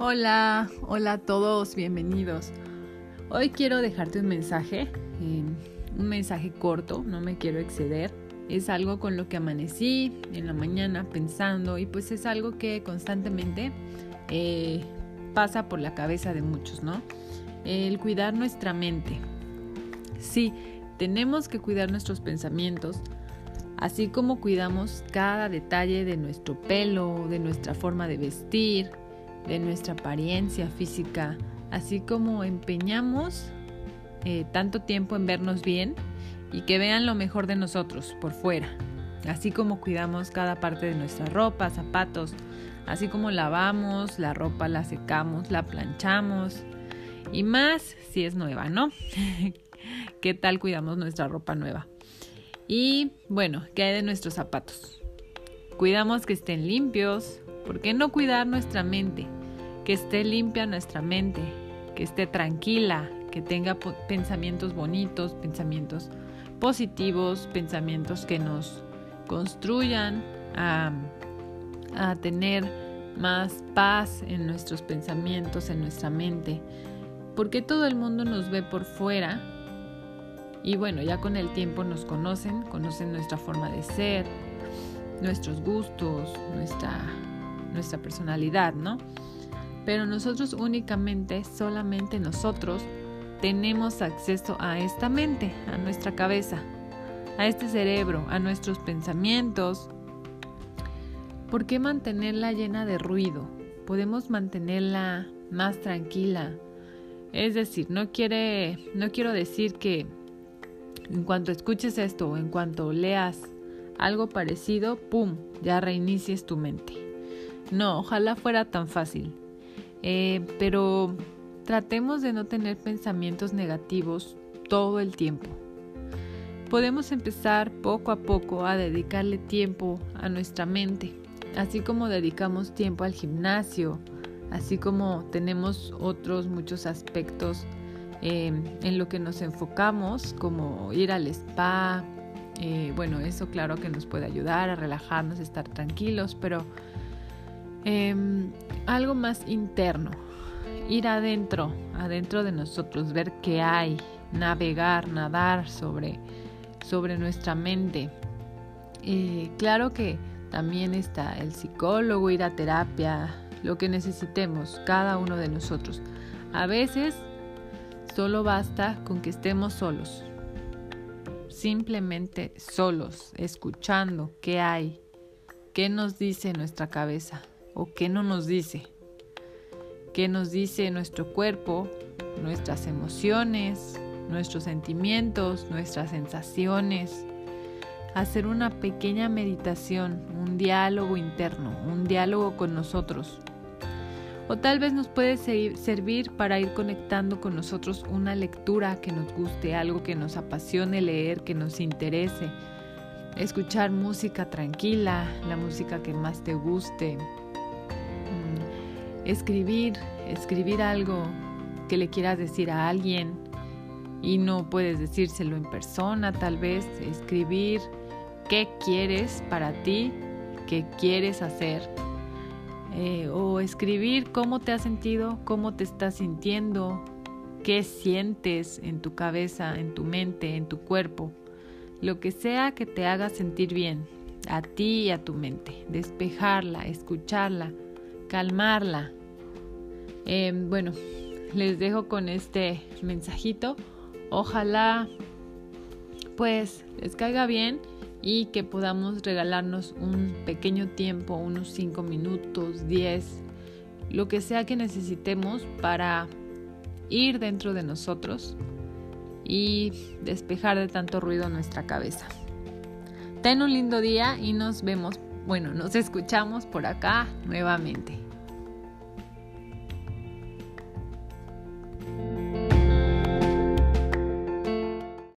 Hola, hola a todos, bienvenidos. Hoy quiero dejarte un mensaje, eh, un mensaje corto, no me quiero exceder. Es algo con lo que amanecí en la mañana pensando y pues es algo que constantemente eh, pasa por la cabeza de muchos, ¿no? El cuidar nuestra mente. Sí, tenemos que cuidar nuestros pensamientos, así como cuidamos cada detalle de nuestro pelo, de nuestra forma de vestir, de nuestra apariencia física, así como empeñamos eh, tanto tiempo en vernos bien y que vean lo mejor de nosotros por fuera, así como cuidamos cada parte de nuestra ropa, zapatos, así como lavamos la ropa, la secamos, la planchamos y más si es nueva, ¿no? ¿Qué tal cuidamos nuestra ropa nueva? Y bueno, ¿qué hay de nuestros zapatos? Cuidamos que estén limpios. ¿Por qué no cuidar nuestra mente? Que esté limpia nuestra mente, que esté tranquila, que tenga pensamientos bonitos, pensamientos positivos, pensamientos que nos construyan a, tener más paz en nuestros pensamientos, en nuestra mente, porque todo el mundo nos ve por fuera y bueno, ya con el tiempo nos conocen, conocen nuestra forma de ser, nuestros gustos, nuestra, nuestra personalidad, ¿no? Pero nosotros únicamente, solamente nosotros, tenemos acceso a esta mente, a nuestra cabeza, a este cerebro, a nuestros pensamientos. ¿Por qué mantenerla llena de ruido? Podemos mantenerla más tranquila. Es decir, no quiere, no quiero decir que en cuanto escuches esto o en cuanto leas algo parecido, pum, ya reinicies tu mente. No, ojalá fuera tan fácil. Eh, pero tratemos de no tener pensamientos negativos todo el tiempo. Podemos empezar poco a poco a dedicarle tiempo a nuestra mente, así como dedicamos tiempo al gimnasio, así como tenemos otros muchos aspectos eh, en lo que nos enfocamos, como ir al spa. Eh, bueno, eso claro que nos puede ayudar a relajarnos, estar tranquilos, pero Em, algo más interno, ir adentro, adentro de nosotros, ver qué hay, navegar, nadar sobre, sobre nuestra mente. claro que también está el psicólogo, ir a terapia, lo que necesitemos, cada uno de nosotros. A veces solo basta con que estemos solos, simplemente solos, escuchando qué hay, qué nos dice nuestra cabeza o qué no nos dice. ¿Qué nos dice nuestro cuerpo, nuestras emociones, nuestros sentimientos, nuestras sensaciones? Hacer una pequeña meditación, un diálogo interno, un diálogo con nosotros. O tal vez nos puede servir para ir conectando con nosotros una lectura que nos guste, algo que nos apasione leer, que nos interese. Escuchar música tranquila, la música que más te guste, escribir, escribir algo que le quieras decir a alguien y no puedes decírselo en persona, tal vez escribir qué quieres para ti, qué quieres hacer. Eh, o escribir cómo te has sentido, cómo te estás sintiendo, qué sientes en tu cabeza, en tu mente, en tu cuerpo. Lo que sea que te haga sentir bien, a ti y a tu mente. Despejarla, escucharla calmarla. Em, bueno, les dejo con este mensajito. Ojalá pues les caiga bien y que podamos regalarnos un pequeño tiempo, unos 5 minutos, 10, lo que sea que necesitemos para ir dentro de nosotros y despejar de tanto ruido nuestra cabeza. Ten un lindo día y nos vemos, bueno, nos escuchamos por acá nuevamente.